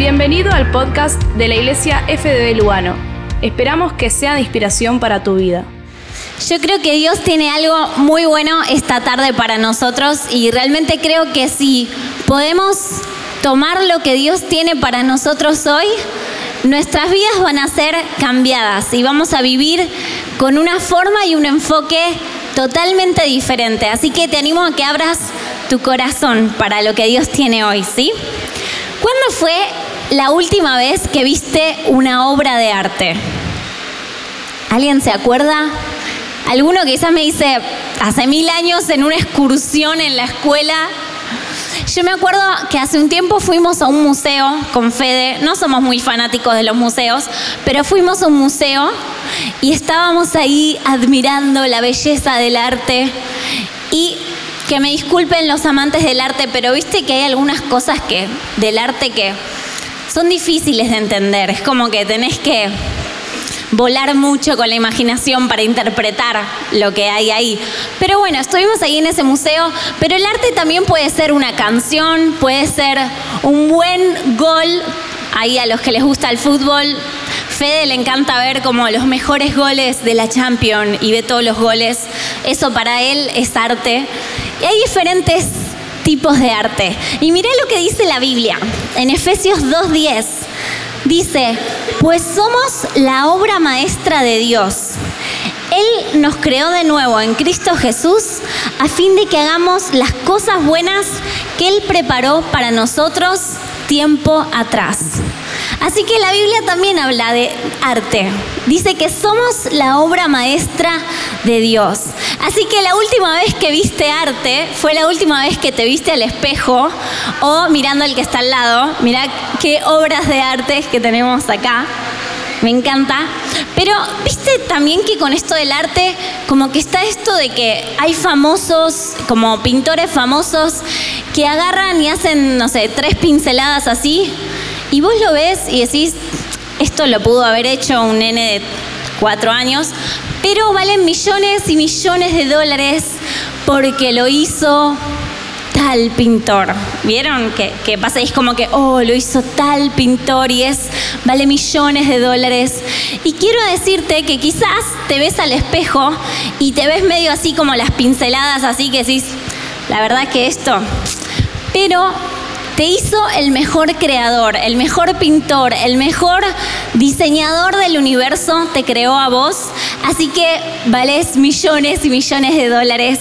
Bienvenido al podcast de la Iglesia FDB Lugano. Esperamos que sea de inspiración para tu vida. Yo creo que Dios tiene algo muy bueno esta tarde para nosotros y realmente creo que si podemos tomar lo que Dios tiene para nosotros hoy, nuestras vidas van a ser cambiadas y vamos a vivir con una forma y un enfoque totalmente diferente. Así que te animo a que abras tu corazón para lo que Dios tiene hoy, ¿sí? ¿Cuándo fue la última vez que viste una obra de arte? ¿Alguien se acuerda? Alguno quizás me dice, hace mil años en una excursión en la escuela. Yo me acuerdo que hace un tiempo fuimos a un museo con Fede, no somos muy fanáticos de los museos, pero fuimos a un museo y estábamos ahí admirando la belleza del arte y que me disculpen los amantes del arte, pero viste que hay algunas cosas que del arte que son difíciles de entender. Es como que tenés que volar mucho con la imaginación para interpretar lo que hay ahí. Pero bueno, estuvimos ahí en ese museo, pero el arte también puede ser una canción, puede ser un buen gol, ahí a los que les gusta el fútbol. Fede le encanta ver como los mejores goles de la Champions y ve todos los goles. Eso para él es arte. Y hay diferentes tipos de arte. Y mirá lo que dice la Biblia en Efesios 2.10. Dice, pues somos la obra maestra de Dios. Él nos creó de nuevo en Cristo Jesús a fin de que hagamos las cosas buenas que Él preparó para nosotros tiempo atrás. Así que la Biblia también habla de arte. Dice que somos la obra maestra de Dios. Así que la última vez que viste arte fue la última vez que te viste al espejo o mirando al que está al lado. Mira qué obras de arte que tenemos acá. Me encanta. Pero viste también que con esto del arte, como que está esto de que hay famosos, como pintores famosos, que agarran y hacen, no sé, tres pinceladas así y vos lo ves y decís, esto lo pudo haber hecho un nene de cuatro años, pero valen millones y millones de dólares porque lo hizo tal pintor. ¿Vieron? Que, que pasa es como que, oh, lo hizo tal pintor y es, vale millones de dólares. Y quiero decirte que quizás te ves al espejo y te ves medio así como las pinceladas, así que decís, la verdad que esto. Pero te hizo el mejor creador, el mejor pintor, el mejor diseñador del universo, te creó a vos. Así que vales millones y millones de dólares.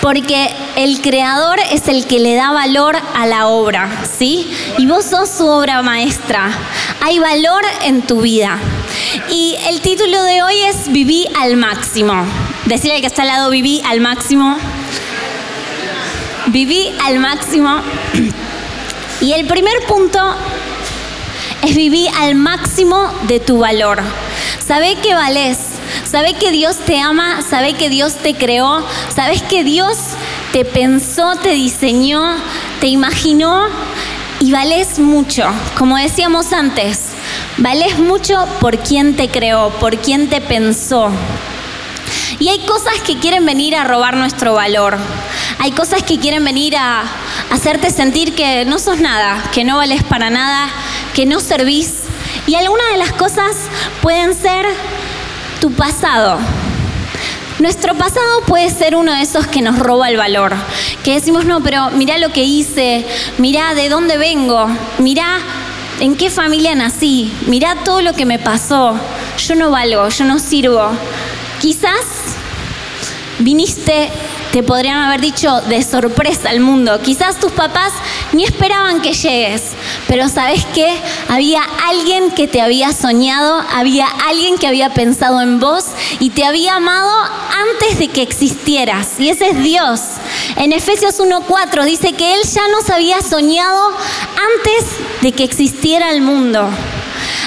Porque el creador es el que le da valor a la obra, ¿sí? Y vos sos su obra maestra. Hay valor en tu vida. Y el título de hoy es Viví al máximo. Decirle al que está al lado, viví al máximo. Viví al máximo. Y el primer punto es vivir al máximo de tu valor. Sabe que vales, sabe que Dios te ama, sabe que Dios te creó, sabes que Dios te pensó, te diseñó, te imaginó y vales mucho. Como decíamos antes, vales mucho por quien te creó, por quien te pensó. Y hay cosas que quieren venir a robar nuestro valor. Hay cosas que quieren venir a hacerte sentir que no sos nada, que no vales para nada, que no servís. Y algunas de las cosas pueden ser tu pasado. Nuestro pasado puede ser uno de esos que nos roba el valor, que decimos, no, pero mirá lo que hice, mirá de dónde vengo, mirá en qué familia nací, mirá todo lo que me pasó, yo no valgo, yo no sirvo. Quizás viniste te podrían haber dicho de sorpresa al mundo. Quizás tus papás ni esperaban que llegues, pero sabes qué? Había alguien que te había soñado, había alguien que había pensado en vos y te había amado antes de que existieras. Y ese es Dios. En Efesios 1.4 dice que Él ya nos había soñado antes de que existiera el mundo.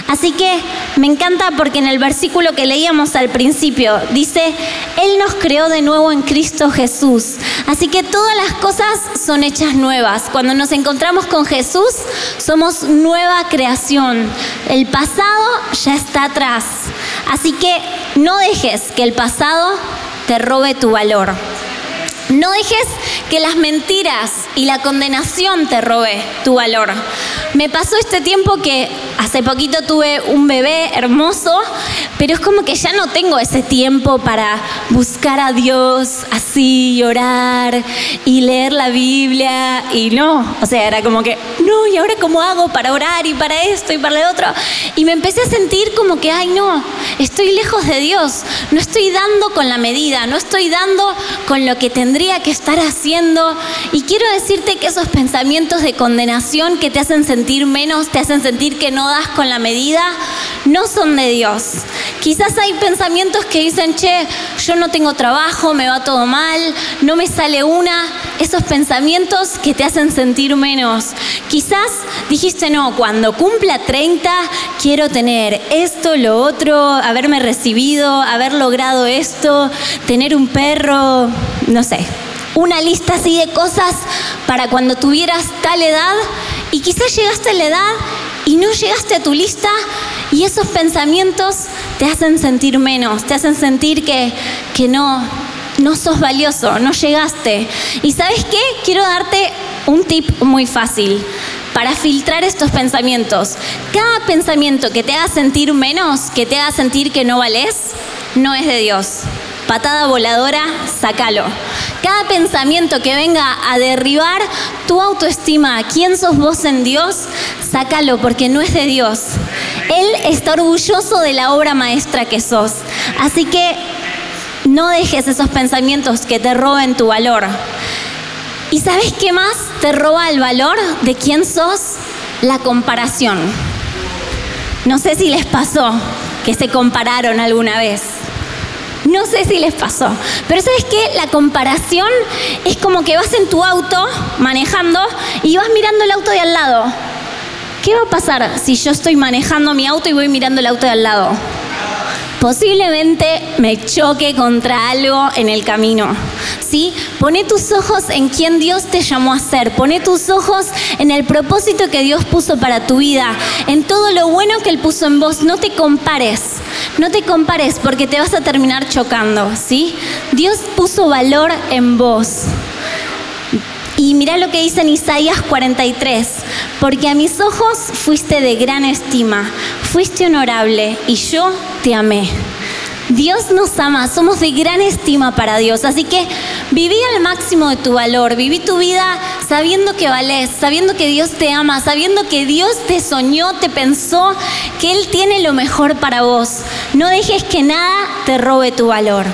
Así que me encanta porque en el versículo que leíamos al principio dice, Él nos creó de nuevo en Cristo Jesús. Así que todas las cosas son hechas nuevas. Cuando nos encontramos con Jesús, somos nueva creación. El pasado ya está atrás. Así que no dejes que el pasado te robe tu valor. No dejes que las mentiras y la condenación te robe tu valor. Me pasó este tiempo que hace poquito tuve un bebé hermoso, pero es como que ya no tengo ese tiempo para buscar a Dios así, llorar y leer la Biblia y no, o sea, era como que, no, ¿y ahora cómo hago para orar y para esto y para lo otro? Y me empecé a sentir como que, ay no, estoy lejos de Dios, no estoy dando con la medida, no estoy dando con lo que tendría que estar haciendo. Y quiero decirte que esos pensamientos de condenación que te hacen sentir menos, te hacen sentir que no das con la medida, no son de Dios. Quizás hay pensamientos que dicen, che, yo no tengo trabajo, me va todo mal, no me sale una. Esos pensamientos que te hacen sentir menos. Quizás dijiste, no, cuando cumpla 30 quiero tener esto, lo otro, haberme recibido, haber logrado esto, tener un perro, no sé, una lista así de cosas para cuando tuvieras tal edad y quizás llegaste a la edad y no llegaste a tu lista y esos pensamientos te hacen sentir menos, te hacen sentir que, que no, no sos valioso, no llegaste. Y sabes qué? Quiero darte un tip muy fácil para filtrar estos pensamientos. Cada pensamiento que te haga sentir menos, que te haga sentir que no vales, no es de Dios. Patada voladora, sácalo. Cada pensamiento que venga a derribar tu autoestima, quién sos vos en Dios, sácalo porque no es de Dios. Él está orgulloso de la obra maestra que sos. Así que no dejes esos pensamientos que te roben tu valor. ¿Y sabes qué más te roba el valor de quién sos? La comparación. No sé si les pasó que se compararon alguna vez. No sé si les pasó, pero sabes qué, la comparación es como que vas en tu auto manejando y vas mirando el auto de al lado. ¿Qué va a pasar si yo estoy manejando mi auto y voy mirando el auto de al lado? Posiblemente me choque contra algo en el camino. ¿Sí? Pone tus ojos en quien Dios te llamó a ser. Pone tus ojos en el propósito que Dios puso para tu vida, en todo lo bueno que Él puso en vos. No te compares. No te compares porque te vas a terminar chocando, ¿sí? Dios puso valor en vos. Y mira lo que dice en Isaías 43, porque a mis ojos fuiste de gran estima, fuiste honorable y yo te amé. Dios nos ama, somos de gran estima para Dios, así que viví al máximo de tu valor, viví tu vida sabiendo que valés, sabiendo que Dios te ama, sabiendo que Dios te soñó, te pensó, que Él tiene lo mejor para vos. No dejes que nada te robe tu valor.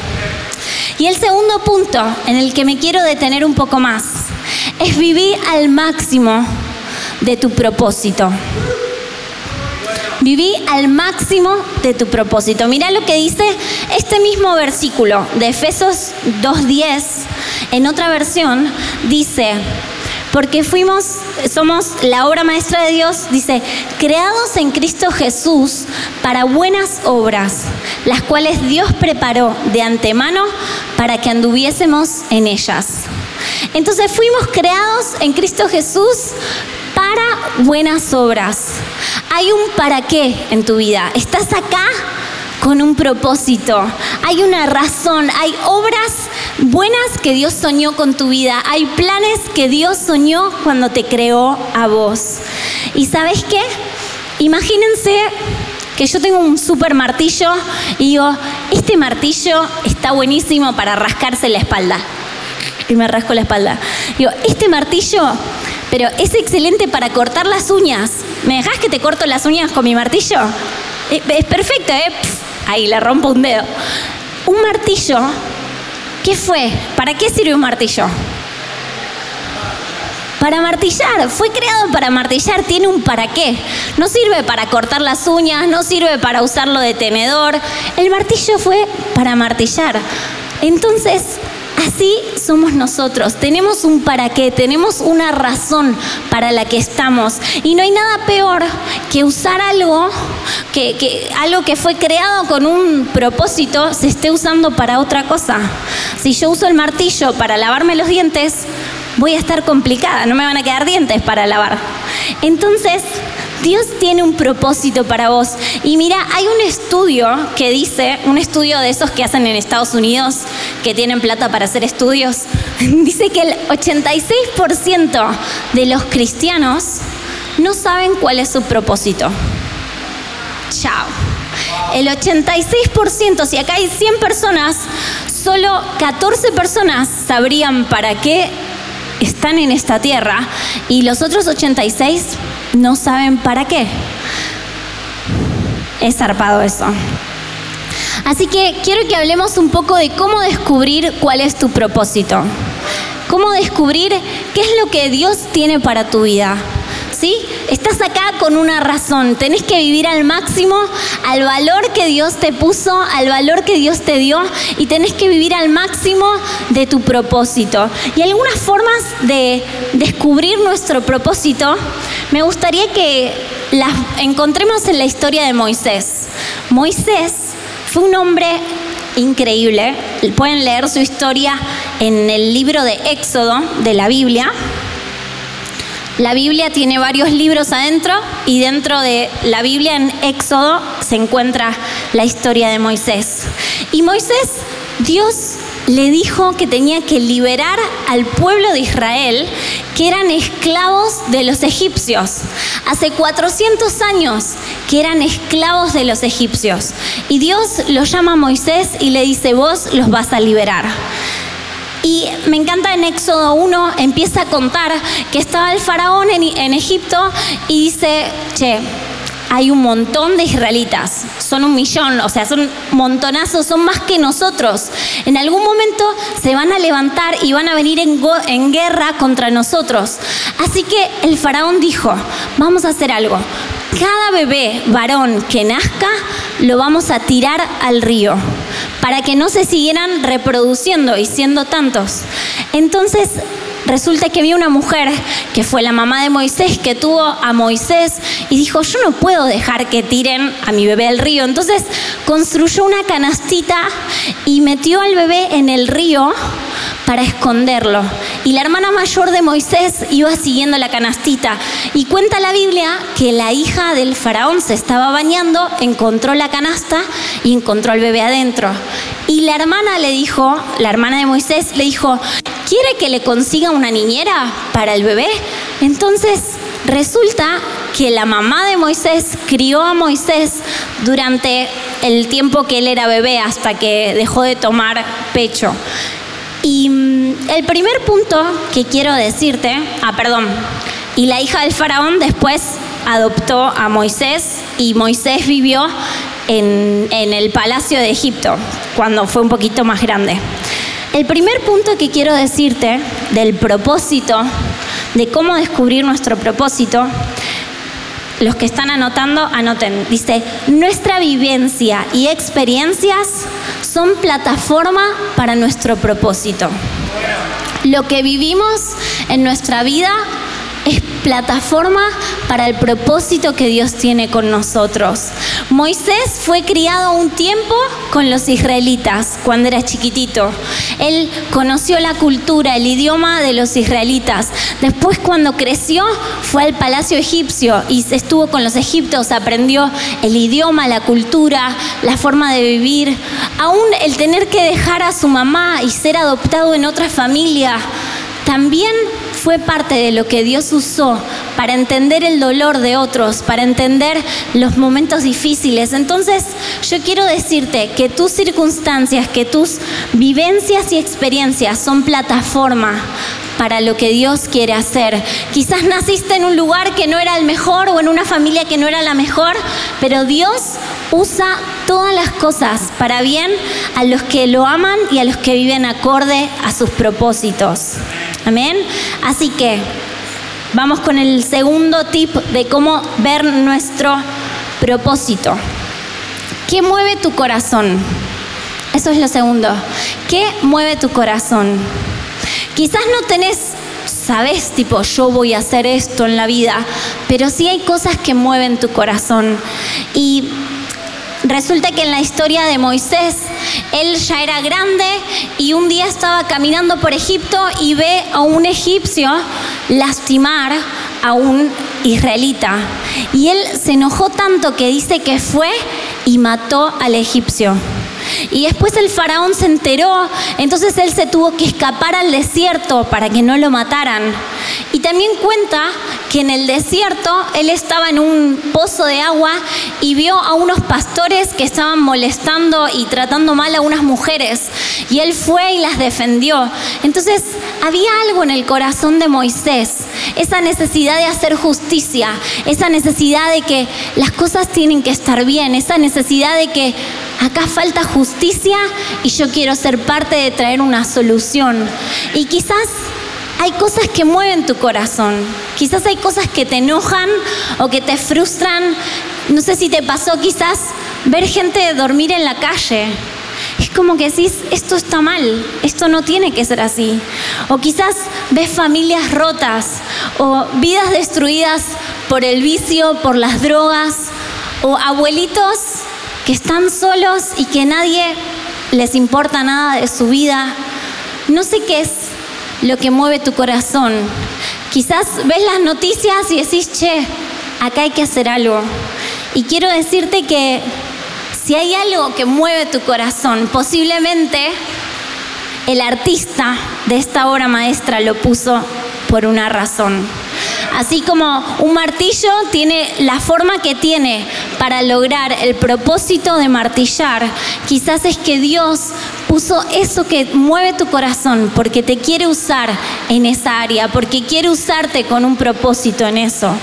Y el segundo punto en el que me quiero detener un poco más es vivir al máximo de tu propósito. Viví al máximo de tu propósito. Mira lo que dice este mismo versículo de Efesos 2.10. En otra versión dice, porque fuimos, somos la obra maestra de Dios, dice, creados en Cristo Jesús para buenas obras, las cuales Dios preparó de antemano para que anduviésemos en ellas. Entonces fuimos creados en Cristo Jesús para buenas obras. Hay un para qué en tu vida. Estás acá con un propósito. Hay una razón. Hay obras buenas que Dios soñó con tu vida. Hay planes que Dios soñó cuando te creó a vos. ¿Y sabes qué? Imagínense que yo tengo un super martillo y digo, este martillo está buenísimo para rascarse la espalda. Y me rasco la espalda. Digo, este martillo pero es excelente para cortar las uñas. ¿Me dejas que te corto las uñas con mi martillo? Eh, es perfecto, ¿eh? ahí le rompo un dedo. Un martillo, ¿qué fue? ¿Para qué sirve un martillo? Para martillar, fue creado para martillar, tiene un para qué. No sirve para cortar las uñas, no sirve para usarlo de tenedor. El martillo fue para martillar. Entonces, Así somos nosotros, tenemos un para qué, tenemos una razón para la que estamos. Y no hay nada peor que usar algo que, algo que fue creado con un propósito se esté usando para otra cosa. Si yo uso el martillo para lavarme los dientes, voy a estar complicada, no me van a quedar dientes para lavar. Entonces, Dios tiene un propósito para vos. Y mira, hay un estudio que dice, un estudio de esos que hacen en Estados Unidos, que tienen plata para hacer estudios, dice que el 86% de los cristianos no saben cuál es su propósito. Chao. El 86%, si acá hay 100 personas, solo 14 personas sabrían para qué están en esta tierra y los otros 86 no saben para qué. Es zarpado eso. Así que quiero que hablemos un poco de cómo descubrir cuál es tu propósito. Cómo descubrir qué es lo que Dios tiene para tu vida. ¿Sí? Estás acá con una razón. Tenés que vivir al máximo, al valor que Dios te puso, al valor que Dios te dio y tenés que vivir al máximo de tu propósito. Y algunas formas de descubrir nuestro propósito, me gustaría que las encontremos en la historia de Moisés. Moisés fue un hombre increíble. Pueden leer su historia en el libro de Éxodo de la Biblia. La Biblia tiene varios libros adentro y dentro de la Biblia en Éxodo se encuentra la historia de Moisés. Y Moisés, Dios le dijo que tenía que liberar al pueblo de Israel que eran esclavos de los egipcios. Hace 400 años que eran esclavos de los egipcios. Y Dios los llama a Moisés y le dice, vos los vas a liberar. Y me encanta en Éxodo 1, empieza a contar que estaba el faraón en, Egipto y dice, che, hay un montón de israelitas, son un millón, o sea, son montonazos, son más que nosotros. En algún momento se van a levantar y van a venir en, guerra contra nosotros. Así que el faraón dijo, vamos a hacer algo. Cada bebé varón que nazca lo vamos a tirar al río para que no se siguieran reproduciendo y siendo tantos. Entonces, resulta que había una mujer que fue la mamá de Moisés, que tuvo a Moisés y dijo, yo no puedo dejar que tiren a mi bebé al río. Entonces construyó una canastita y metió al bebé en el río para esconderlo. Y la hermana mayor de Moisés iba siguiendo la canastita. Y cuenta la Biblia que la hija del faraón se estaba bañando, encontró la canasta y encontró al bebé adentro. Y la hermana le dijo, la hermana de Moisés le dijo, ¿quiere que le consiga una niñera para el bebé? Entonces resulta que la mamá de Moisés crió a Moisés durante el tiempo que él era bebé hasta que dejó de tomar pecho. Y mm, el primer punto que quiero decirte, ah, perdón, y la hija del faraón después adoptó a Moisés y Moisés vivió en, en el palacio de Egipto cuando fue un poquito más grande. El primer punto que quiero decirte del propósito, de cómo descubrir nuestro propósito, los que están anotando, anoten. Dice, nuestra vivencia y experiencias son plataforma para nuestro propósito. Lo que vivimos en nuestra vida es plataforma para el propósito que Dios tiene con nosotros. Moisés fue criado un tiempo con los israelitas cuando era chiquitito. Él conoció la cultura, el idioma de los israelitas. Después cuando creció fue al palacio egipcio y estuvo con los egipcios, aprendió el idioma, la cultura, la forma de vivir. Aún el tener que dejar a su mamá y ser adoptado en otra familia también fue parte de lo que Dios usó para entender el dolor de otros, para entender los momentos difíciles. Entonces, yo quiero decirte que tus circunstancias, que tus vivencias y experiencias son plataforma para lo que Dios quiere hacer. Quizás naciste en un lugar que no era el mejor o en una familia que no era la mejor, pero Dios usa todas las cosas para bien a los que lo aman y a los que viven acorde a sus propósitos. Amén. Así que vamos con el segundo tip de cómo ver nuestro propósito. ¿Qué mueve tu corazón? Eso es lo segundo. ¿Qué mueve tu corazón? Quizás no tenés, sabes, tipo, yo voy a hacer esto en la vida, pero sí hay cosas que mueven tu corazón. Y Resulta que en la historia de Moisés, él ya era grande y un día estaba caminando por Egipto y ve a un egipcio lastimar a un israelita. Y él se enojó tanto que dice que fue y mató al egipcio. Y después el faraón se enteró, entonces él se tuvo que escapar al desierto para que no lo mataran. Y también cuenta que en el desierto él estaba en un pozo de agua y vio a unos pastores que estaban molestando y tratando mal a unas mujeres. Y él fue y las defendió. Entonces había algo en el corazón de Moisés, esa necesidad de hacer justicia, esa necesidad de que las cosas tienen que estar bien, esa necesidad de que acá falta justicia y yo quiero ser parte de traer una solución. Y quizás hay cosas que mueven tu corazón, quizás hay cosas que te enojan o que te frustran. No sé si te pasó quizás ver gente dormir en la calle. Es como que decís, esto está mal, esto no tiene que ser así. O quizás ves familias rotas o vidas destruidas por el vicio, por las drogas, o abuelitos que están solos y que nadie les importa nada de su vida. No sé qué es lo que mueve tu corazón. Quizás ves las noticias y decís, che, acá hay que hacer algo. Y quiero decirte que si hay algo que mueve tu corazón, posiblemente el artista de esta obra maestra lo puso por una razón. Así como un martillo tiene la forma que tiene para lograr el propósito de martillar, quizás es que Dios puso eso que mueve tu corazón porque te quiere usar en esa área, porque quiere usarte con un propósito en eso.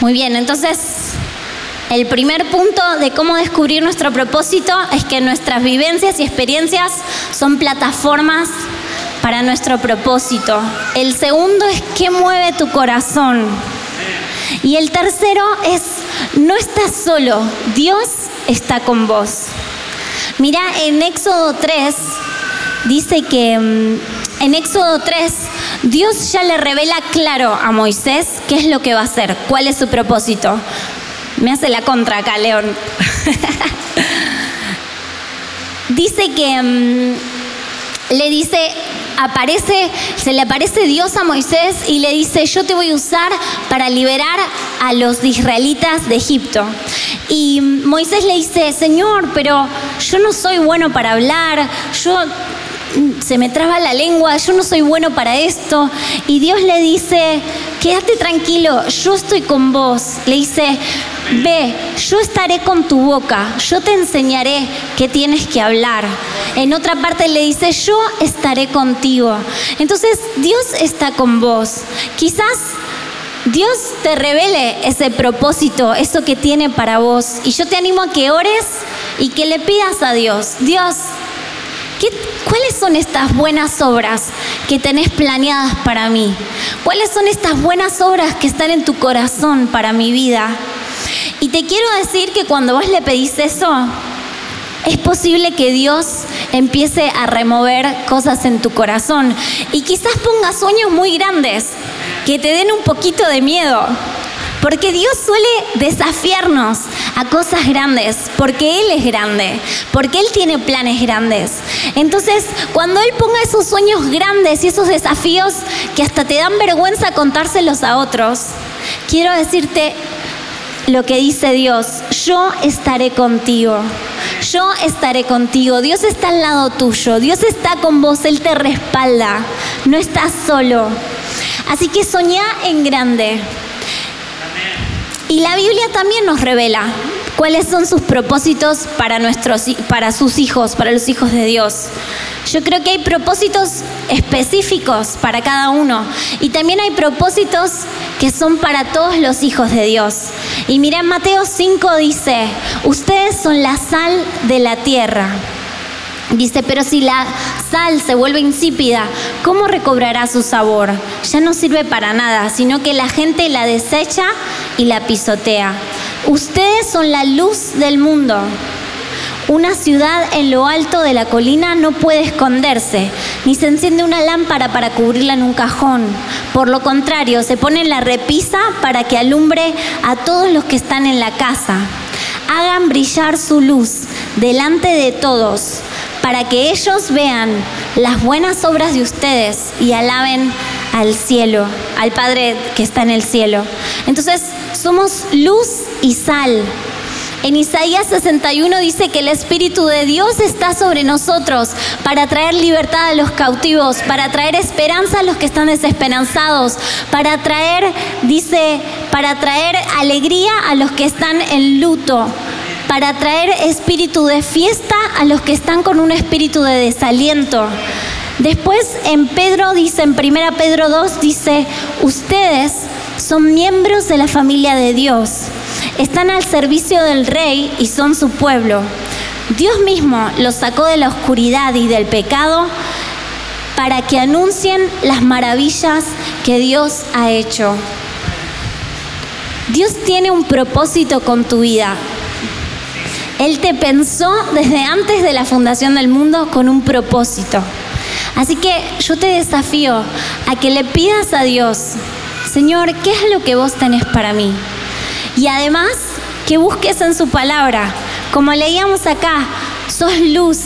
Muy bien, entonces el primer punto de cómo descubrir nuestro propósito es que nuestras vivencias y experiencias son plataformas para nuestro propósito. El segundo es qué mueve tu corazón. Y el tercero es, no estás solo, Dios está con vos. Mira, en Éxodo 3 dice que mm, en Éxodo 3 Dios ya le revela claro a Moisés qué es lo que va a hacer, cuál es su propósito. Me hace la contra acá, León. dice que mm, le dice, aparece, se le aparece Dios a Moisés y le dice, yo te voy a usar para liberar a los israelitas de Egipto. Y Moisés le dice, Señor, pero yo no soy bueno para hablar, yo se me traba la lengua, yo no soy bueno para esto. Y Dios le dice, quédate tranquilo, yo estoy con vos. Le dice, ve, yo estaré con tu boca, yo te enseñaré qué tienes que hablar. En otra parte le dice, yo estaré contigo. Entonces Dios está con vos. Quizás Dios te revele ese propósito, eso que tiene para vos. Y yo te animo a que ores y que le pidas a Dios, Dios, ¿cuáles son estas buenas obras que tenés planeadas para mí? ¿Cuáles son estas buenas obras que están en tu corazón para mi vida? Y te quiero decir que cuando vos le pedís eso, es posible que Dios empiece a remover cosas en tu corazón y quizás ponga sueños muy grandes que te den un poquito de miedo. Porque Dios suele desafiarnos a cosas grandes, porque Él es grande, porque Él tiene planes grandes. Entonces, cuando Él ponga esos sueños grandes y esos desafíos que hasta te dan vergüenza contárselos a otros, quiero decirte lo que dice Dios, yo estaré contigo. Yo estaré contigo. Dios está al lado tuyo. Dios está con vos. Él te respalda. No estás solo. Así que soñá en grande. Y la Biblia también nos revela cuáles son sus propósitos para, nuestros, para sus hijos, para los hijos de Dios. Yo creo que hay propósitos específicos para cada uno y también hay propósitos que son para todos los hijos de Dios. Y mira, en Mateo 5 dice, ustedes son la sal de la tierra. Dice, pero si la sal se vuelve insípida, ¿cómo recobrará su sabor? Ya no sirve para nada, sino que la gente la desecha y la pisotea. Ustedes son la luz del mundo. Una ciudad en lo alto de la colina no puede esconderse, ni se enciende una lámpara para cubrirla en un cajón. Por lo contrario, se pone en la repisa para que alumbre a todos los que están en la casa. Hagan brillar su luz delante de todos, para que ellos vean las buenas obras de ustedes y alaben al cielo, al Padre que está en el cielo. Entonces, somos luz y sal. En Isaías 61 dice que el Espíritu de Dios está sobre nosotros para traer libertad a los cautivos, para traer esperanza a los que están desesperanzados, para traer, dice, para traer alegría a los que están en luto, para traer espíritu de fiesta a los que están con un espíritu de desaliento. Después en Pedro dice, en 1 Pedro 2 dice, ustedes son miembros de la familia de Dios están al servicio del rey y son su pueblo. Dios mismo los sacó de la oscuridad y del pecado para que anuncien las maravillas que Dios ha hecho. Dios tiene un propósito con tu vida. Él te pensó desde antes de la fundación del mundo con un propósito. Así que yo te desafío a que le pidas a Dios, Señor, ¿qué es lo que vos tenés para mí? Y además, que busques en su palabra. Como leíamos acá, sos luz,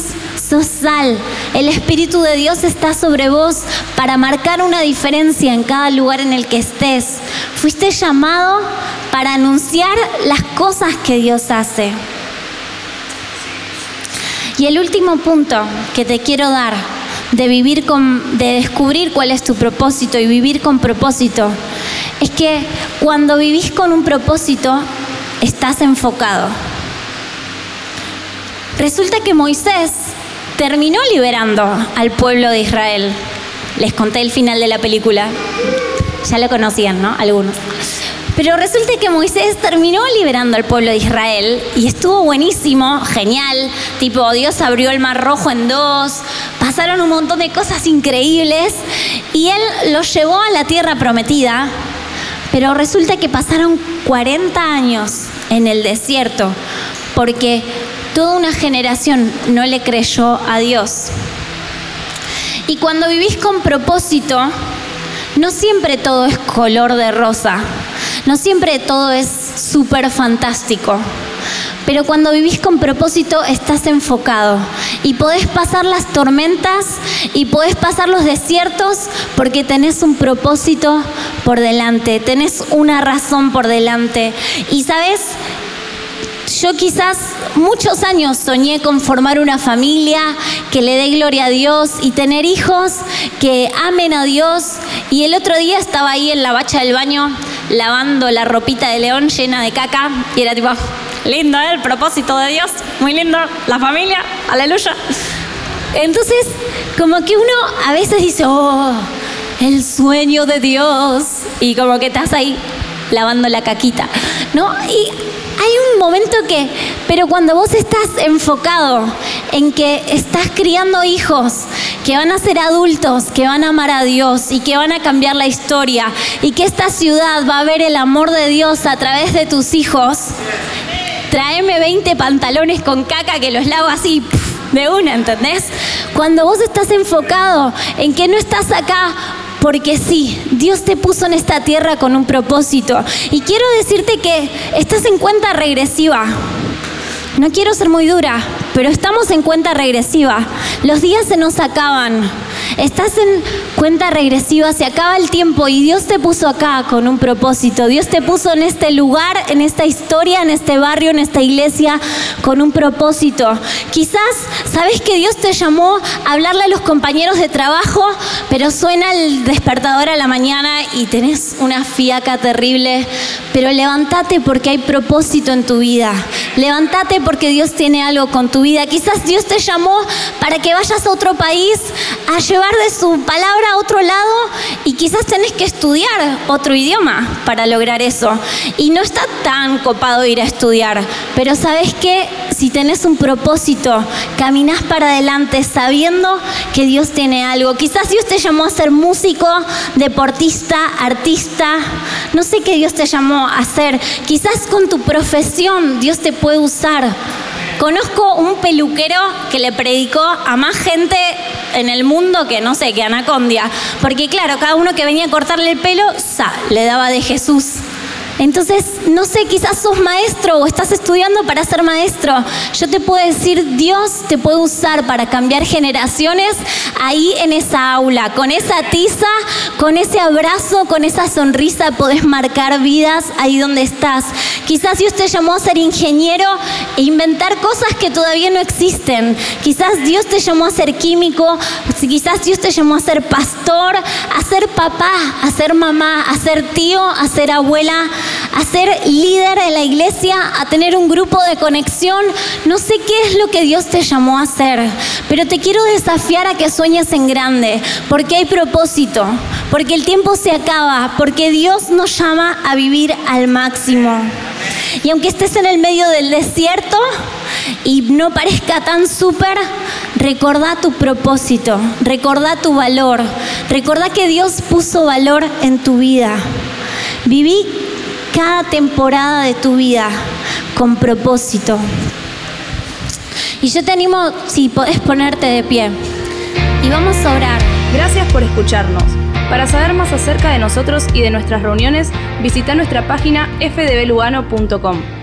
sos sal. El Espíritu de Dios está sobre vos para marcar una diferencia en cada lugar en el que estés. Fuiste llamado para anunciar las cosas que Dios hace. Y el último punto que te quiero dar de vivir con, de descubrir cuál es tu propósito y vivir con propósito, es que cuando vivís con un propósito, estás enfocado. Resulta que Moisés terminó liberando al pueblo de Israel. Les conté el final de la película. Ya lo conocían, ¿no? Algunos. Pero resulta que Moisés terminó liberando al pueblo de Israel y estuvo buenísimo, genial. Tipo, Dios abrió el mar rojo en dos, pasaron un montón de cosas increíbles y él los llevó a la tierra prometida. Pero resulta que pasaron 40 años en el desierto porque toda una generación no le creyó a Dios. Y cuando vivís con propósito, no siempre todo es color de rosa. No siempre todo es súper fantástico, pero cuando vivís con propósito estás enfocado y podés pasar las tormentas y podés pasar los desiertos porque tenés un propósito por delante, tenés una razón por delante. Y sabes, yo quizás muchos años soñé con formar una familia que le dé gloria a Dios y tener hijos que amen a Dios. Y el otro día estaba ahí en la bacha del baño lavando la ropita de león llena de caca y era tipo, lindo ¿eh? el propósito de Dios, muy lindo, la familia, aleluya. Entonces, como que uno a veces dice, oh, el sueño de Dios, y como que estás ahí lavando la caquita, ¿no? Y hay un momento que, pero cuando vos estás enfocado en que estás criando hijos que van a ser adultos, que van a amar a Dios y que van a cambiar la historia y que esta ciudad va a ver el amor de Dios a través de tus hijos, tráeme 20 pantalones con caca que los lavo así de una, ¿entendés? Cuando vos estás enfocado en que no estás acá porque sí, Dios te puso en esta tierra con un propósito. Y quiero decirte que estás en cuenta regresiva. No quiero ser muy dura, pero estamos en cuenta regresiva. Los días se nos acaban. Estás en cuenta regresiva, se acaba el tiempo y Dios te puso acá con un propósito. Dios te puso en este lugar, en esta historia, en este barrio, en esta iglesia, con un propósito. Quizás sabes que Dios te llamó a hablarle a los compañeros de trabajo, pero suena el despertador a la mañana y tenés una fiaca terrible. Pero levántate porque hay propósito en tu vida. Levántate porque Dios tiene algo con tu vida. Quizás Dios te llamó para que vayas a otro país a llevar de su palabra a otro lado y quizás tenés que estudiar otro idioma para lograr eso. Y no está tan copado ir a estudiar, pero sabes que si tenés un propósito, caminas para adelante sabiendo que Dios tiene algo. Quizás Dios te llamó a ser músico, deportista, artista, no sé qué Dios te llamó a hacer. Quizás con tu profesión Dios te puede usar. Conozco un peluquero que le predicó a más gente en el mundo que, no sé, que Anacondia. Porque claro, cada uno que venía a cortarle el pelo, sa, le daba de Jesús. Entonces, no sé, quizás sos maestro o estás estudiando para ser maestro. Yo te puedo decir, Dios te puede usar para cambiar generaciones ahí en esa aula. Con esa tiza, con ese abrazo, con esa sonrisa, podés marcar vidas ahí donde estás. Quizás Dios te llamó a ser ingeniero e inventar cosas que todavía no existen. Quizás Dios te llamó a ser químico, quizás Dios te llamó a ser pastor, a ser papá, a ser mamá, a ser tío, a ser abuela, a ser líder de la iglesia, a tener un grupo de conexión. No sé qué es lo que Dios te llamó a hacer, pero te quiero desafiar a que sueñes en grande, porque hay propósito, porque el tiempo se acaba, porque Dios nos llama a vivir al máximo. Y aunque estés en el medio del desierto y no parezca tan súper, recordá tu propósito, recordá tu valor, recordá que Dios puso valor en tu vida. Viví cada temporada de tu vida con propósito. Y yo te animo, si podés ponerte de pie. Y vamos a orar. Gracias por escucharnos. Para saber más acerca de nosotros y de nuestras reuniones, visita nuestra página fdblugano.com.